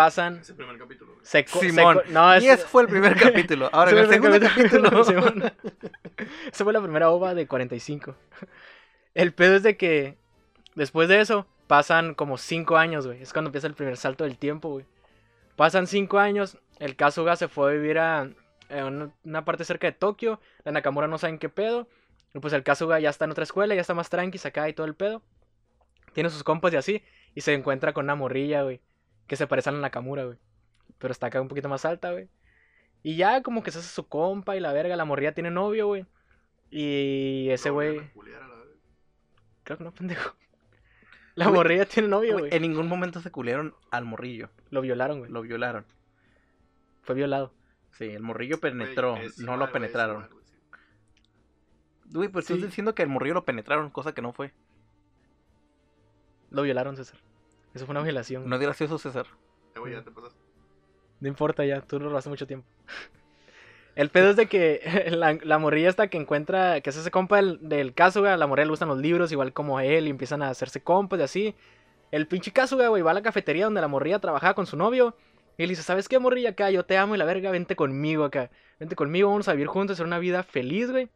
Pasan. Es el primer capítulo, güey. Se co- se Simón. co- no, es. Y ese fue el primer capítulo. Ahora, en el segundo capítulo. Simón. Esa fue la primera ova de 45. El pedo es de que después de eso pasan como 5 años, güey. Es cuando empieza el primer salto del tiempo, güey. Pasan 5 años. El Kazuga se fue a vivir a, una, parte cerca de Tokio. La Nakamura no saben qué pedo. Y pues el Kazuga ya está en otra escuela, ya está más tranqui, acá y todo el pedo. Tiene sus compas y así. Y se encuentra con una morrilla, güey. Que se parece a la Nakamura, güey. Pero está acá un poquito más alta, güey. Y ya como que se hace su compa y la verga. La morrilla tiene novio, güey. Y ese güey. Creo que no, pendejo. La Güey, morrilla tiene novio, Güey. En ningún momento se culearon al morrillo. Lo violaron, güey. Lo violaron. Fue violado. Sí, el morrillo penetró, no lo penetraron. güey, pues Sí. estás diciendo que el morrillo lo penetraron, cosa que no fue. Lo violaron, César. Eso fue una violación. No es gracioso, César. Eh, güey, ya te pasaste. No importa ya, tú lo robaste mucho tiempo. El pedo es de que la, la morrilla hasta que encuentra, que es ese compa del, del Kazuga, la morrilla le gustan los libros, igual como a él, y empiezan a hacerse compas y así. El pinche Kazuga, güey, va a la cafetería donde la morrilla trabajaba con su novio. Y le dice, ¿sabes qué, morrilla acá? Yo te amo y la verga, vente conmigo acá. Vente conmigo, vamos a vivir juntos, hacer una vida feliz, güey.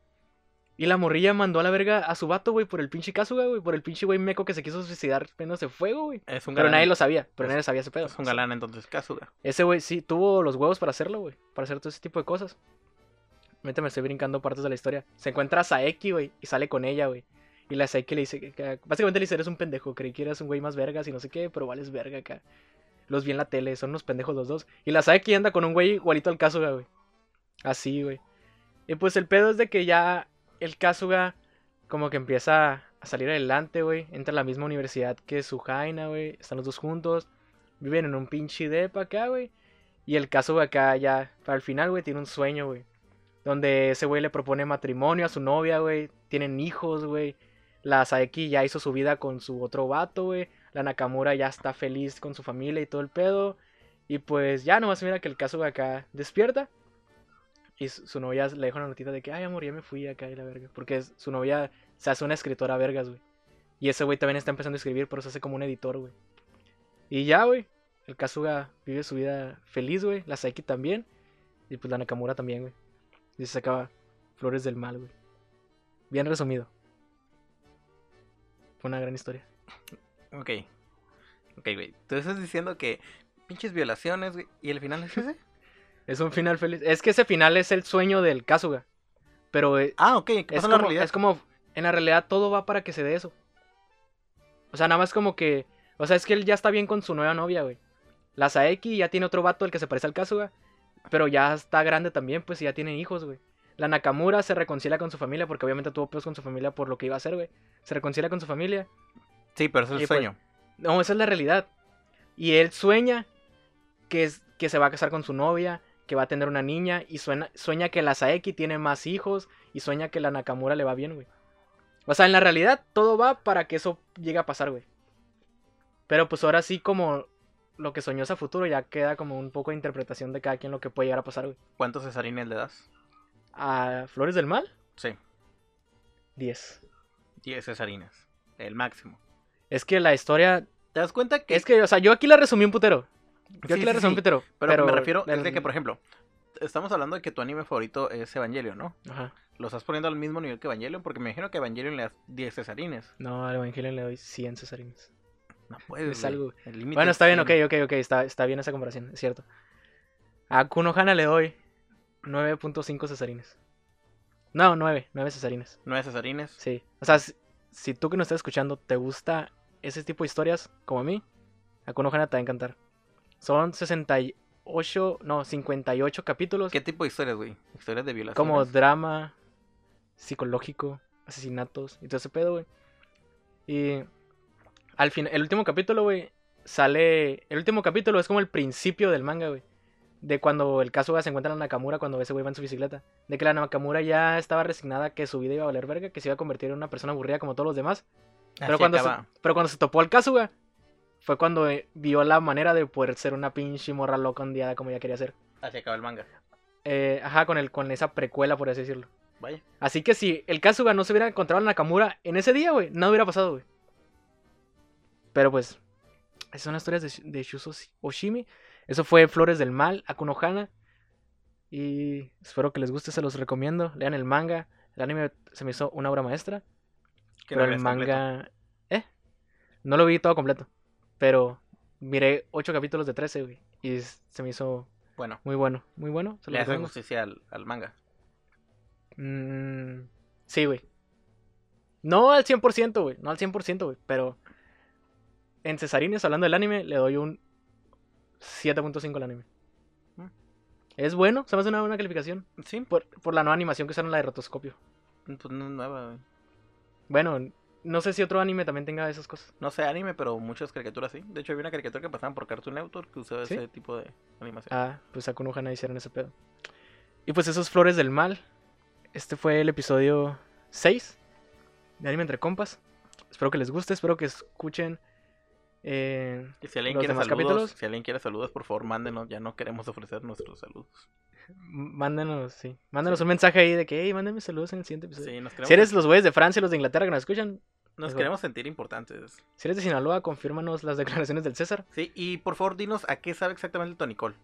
Y la morrilla mandó a la verga a su vato, güey, por el pinche Kazuga, güey, por el pinche güey meco que se quiso suicidar prendiéndose fuego, güey. Es un Pero galán. nadie lo sabía, pero Es- nadie sabía ese pedo. Es un galán, entonces, Kazuga. Ese güey sí tuvo los huevos para hacerlo, güey. Para hacer todo ese tipo de cosas. Ahorita me estoy brincando partes de la historia. Se encuentra a Saeki, güey, y sale con ella, güey. Y la Saeki le dice que, que- básicamente le dice, eres un pendejo, creí que eras un güey más vergas y no sé qué, pero vales verga acá. Los vi en la tele, son unos pendejos los dos. Y la Saeki anda con un güey igualito al Kazuga, güey. Así, güey. Y pues el pedo es de que ya el Kazuga como que empieza a salir adelante, güey. Entra a la misma universidad que su Jaina, güey. Están los dos juntos. Viven en un pinche depa acá, güey. Y el de acá ya, para el final, güey, tiene un sueño, güey. Donde ese güey le propone matrimonio a su novia, güey. Tienen hijos, güey. La Saeki ya hizo su vida con su otro vato, güey. La Nakamura ya está feliz con su familia y todo el pedo. Y pues ya nomás mira que el de acá despierta. Y su, novia le deja una notita de que, ay, amor, ya me fui acá y la verga. Porque su novia se hace una escritora vergas, güey. Y ese güey también está empezando a escribir, pero se hace como un editor, güey. Y ya, güey. El Kazuga vive su vida feliz, güey. La Saiki también. Y pues la Nakamura también, güey. Y se sacaba Flores del Mal, güey. Bien resumido. Fue una gran historia. Ok. Ok, güey. Tú estás diciendo que pinches violaciones, güey. ¿Y el final es ese? Es un final feliz. Es que ese final es el sueño del Kazuga. Pero eh, ah, ok. ¿Qué es, en la como, realidad? es como, en la realidad todo va para que se dé eso. O sea, nada más como que, o sea, es que él ya está bien con su nueva novia, güey. La Saeki ya tiene otro vato, el que se parece al Kazuga. Pero ya está grande también, pues, y ya tienen hijos, güey. La Nakamura se reconcilia con su familia porque obviamente tuvo pedos con su familia por lo que iba a hacer, güey. Se reconcilia con su familia. Sí, pero es el pues- sueño. No, esa es la realidad. Y él sueña que, es, que se va a casar con su novia, que va a tener una niña, y sueña, sueña que la Saeki tiene más hijos, y sueña que la Nakamura le va bien, güey. O sea, en la realidad todo va para que eso llegue a pasar, güey. Pero pues ahora sí como lo que soñó a futuro, ya queda como un poco de interpretación de cada quien lo que puede llegar a pasar, güey. ¿Cuántos cesarines le das? A Flores del Mal, Sí, 10. 10 cesarines. El máximo. Es que la historia... ¿Te das cuenta que Es que, o sea, yo aquí la resumí un putero. Yo Sí, aquí la sí. Pero, me refiero es de que, por ejemplo, estamos hablando de que tu anime favorito es Evangelion, ¿no? Ajá. ¿Lo estás poniendo al mismo nivel que Evangelion? Porque me imagino que Evangelion le das 10 cesarines. No, al Evangelion le doy 100 cesarines. No puedes. Es algo- El Bueno, es está bien, ok, 100. ok, ok. Está, está bien esa comparación, es cierto. A Kuno Hana le doy 9.5 cesarines. No, 9, 9 cesarines. 9 cesarines. Sí. O sea, si, si tú que nos estás escuchando te gusta ese tipo de historias, como a mí, a Kuno Hana te va a encantar. Son 68, no, 58 capítulos. ¿Qué tipo de historias, güey? Historias de violación. como drama psicológico, asesinatos y todo ese pedo, güey. Y al fin, el último capítulo, güey, sale. El último capítulo es como el principio del manga, güey. De cuando el Kasuga se encuentra en la Nakamura cuando ese güey va en su bicicleta. De que la Nakamura ya estaba resignada que su vida iba a valer verga, que se iba a convertir en una persona aburrida como todos los demás. Pero, cuando se, pero cuando se topó al Kasuga, fue cuando eh, vio la manera de poder ser una pinche morra loca ondeada como ella quería ser. Así acaba el manga. Eh, ajá, con, el, con esa precuela, por así decirlo. Vaya. Así que si el Kasuga no se hubiera encontrado en Nakamura en ese día, güey, nada hubiera pasado, güey. Pero pues, esas son las historias de, de Oshimi. Eso fue Flores del Mal, Akunohana. Y espero que les guste, se los recomiendo. Lean el manga. El anime se me hizo una obra maestra. Pero no el completo. manga... ¿Eh? No lo vi todo completo. Pero miré 8 capítulos de 13, güey. Y se me hizo Bueno, muy bueno. Muy bueno. Se le hace recomiendo. justicia al, al manga. Mm, sí, güey. No al 100%, güey. No al 100%, güey. Pero en Cesarines, hablando del anime, le doy un 7.5 al anime. Mm. Es bueno, se me hace una buena calificación. Sí, Por, por la nueva animación que usaron, la de rotoscopio. pues no es nueva, güey. Bueno, no sé si otro anime también tenga esas cosas. No sé anime, pero muchas caricaturas sí. De hecho, había una caricatura que pasaban por Cartoon Network que usaba ¿Sí? ese tipo de animación. Ah, pues a Konohana hicieron ese pedo. Y pues esos Flores del Mal. Este fue el episodio 6 de Anime Entre Compas. Espero que les guste, espero que escuchen. eh, Y si alguien los quiere demás saludos, capítulos. si alguien quiere saludos, por favor, mándenos. Ya no queremos ofrecer nuestros saludos. Mándenos, sí. Mándenos un mensaje ahí de que, hey, mándenme saludos en el siguiente episodio. Sí, nos si eres los güeyes de Francia y los de Inglaterra que nos escuchan, nos queremos sentir importantes. si eres de Sinaloa, confírmanos las declaraciones del César. Sí, y por favor, dinos a qué sabe exactamente el tonicol.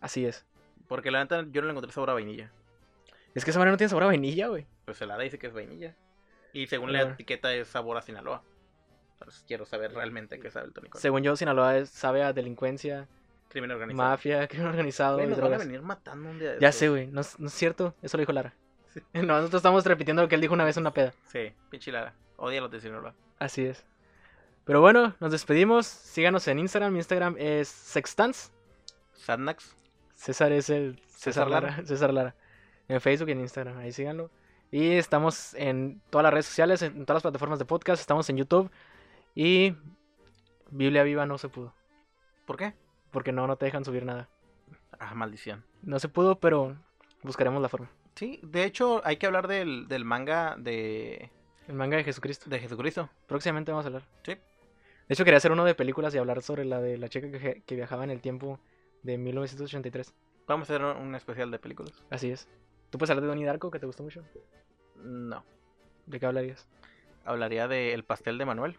Así es. Porque la neta yo no le encontré sabor a vainilla. Es que esa manera no tiene sabor a vainilla, güey. Pues helada dice que es vainilla. Y según la etiqueta es sabor a Sinaloa. Entonces quiero saber realmente qué sabe el tonicol. Según yo, Sinaloa es- sabe a delincuencia, Crimen organizado. mafia, crimen organizado Güey, nos van a drogas. venir matando un día de Ya estos. sé, güey. No, es- no es cierto. Eso lo dijo Lara. No, nosotros estamos repitiendo lo que él dijo una vez en una peda. Sí, pinche Lara. Odia los de Sinaloa. Así es. Pero bueno, nos despedimos. Síganos en Instagram. Mi Instagram es Sextans. Sadnax. César es el César, César Lara. Lara. César Lara. En Facebook y en Instagram. Ahí síganlo. Y estamos en todas las redes sociales, en todas las plataformas de podcast. Estamos en YouTube. Y Biblia Viva no se pudo. ¿Por qué? Porque no, no te dejan subir nada. Ah, maldición. No se pudo, pero buscaremos la forma. Sí, de hecho hay que hablar del, del manga de, El manga de Jesucristo. de Jesucristo. Próximamente vamos a hablar. Sí. De hecho, quería hacer uno de películas y hablar sobre la de la chica que, que viajaba en el tiempo de 1983. Vamos a hacer un especial de películas. Así es. ¿Tú puedes hablar de Donnie Darko, que te gustó mucho? No. ¿De qué hablarías? Hablaría de El pastel de Manuel.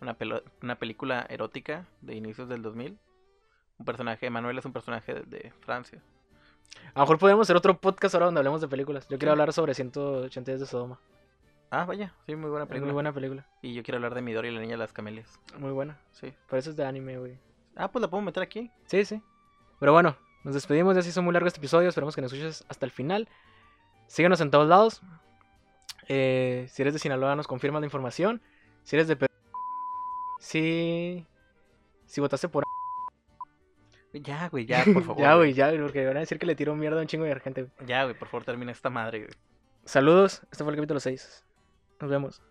Una, una película erótica de inicios del 2000. Un personaje, Manuel es un personaje de, de Francia. A lo mejor podríamos hacer otro podcast ahora donde hablemos de películas. Yo quiero hablar sobre 180 días de Sodoma. Ah, vaya, sí, muy buena película. muy buena película. Y yo quiero hablar de Midori y la niña de las camelias. Muy buena. Sí. Pero eso es de anime, güey. Ah, pues la puedo meter aquí. Sí, sí. Pero bueno, nos despedimos. Ya se hizo muy largo este episodio. Esperamos que nos escuches hasta el final. Síguenos en todos lados. Eh, si eres de Sinaloa, nos confirmas la información. Si eres de Perú, si, si votaste por. Ya, güey, ya, por favor. ya, güey, ya, porque van a decir que le tiro mierda a un chingo de gente, güey. Ya, güey, por favor, termina esta madre, güey. Saludos, este fue el capítulo 6. Nos vemos.